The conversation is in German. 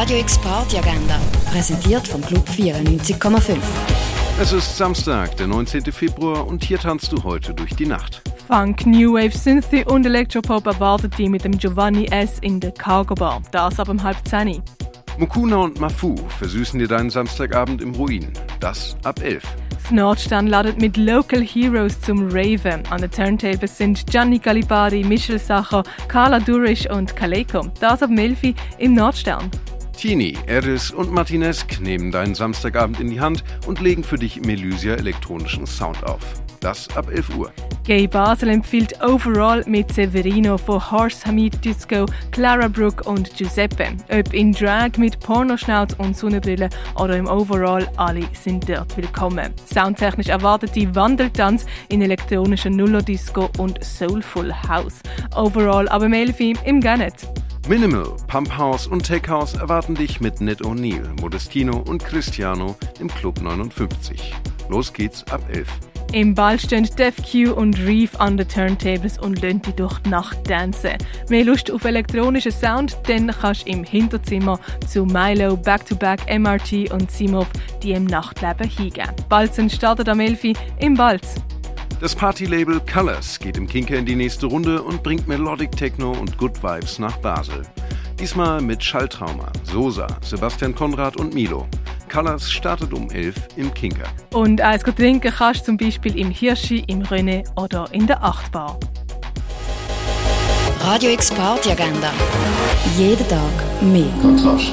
Radio X Party Agenda, präsentiert vom Club 94,5. Es ist Samstag, der 19. Februar und hier tanzt du heute durch die Nacht. Funk, New Wave, Synthie und Electropop erwartet dich mit dem Giovanni S. in der Cargo Bar. Das ab um halb zehn. Mukuna und Mafu versüßen dir deinen Samstagabend im Ruin. Das ab 11. Das Nordstern ladet mit Local Heroes zum Raven. An den Turntables sind Gianni Galibari, Michel Sacher, Carla Durisch und Kaleko. Das ab Melfi im Nordstern. Tini, Eris und Martinesk nehmen deinen Samstagabend in die Hand und legen für dich Melusia elektronischen Sound auf. Das ab 11 Uhr. Gay Basel empfiehlt Overall mit Severino von Horse Hamid Disco, Clara Brooke und Giuseppe. Ob in Drag mit Pornoschnauz und Sonnenbrille oder im Overall, alle sind dort willkommen. Soundtechnisch erwartet die Wandeltanz in elektronischer Nuller-Disco und Soulful House. Overall aber Melfi im Gannet. Minimal, Pump House und Tech House erwarten dich mit Ned O'Neill, Modestino und Cristiano im Club 59. Los geht's ab 11. Im Ball stehen Def Q und Reef an den Turntables und lassen dich durch die Nacht tanzen. Mehr Lust auf elektronischen Sound? Dann kannst du im Hinterzimmer zu Milo, Back-to-Back, MRT und Simov die im Nachtleben hingeben. Balzen startet am 11 im Balz. Das Partylabel Colors geht im Kinker in die nächste Runde und bringt Melodic Techno und Good Vibes nach Basel. Diesmal mit Schalltrauma, Sosa, Sebastian Konrad und Milo. Colors startet um 11 im Kinker. Und eins trinken kannst du zum Beispiel im Hirschi, im René oder in der Achtbar. Radio X Party Agenda. Jeden Tag mehr. Kontrast.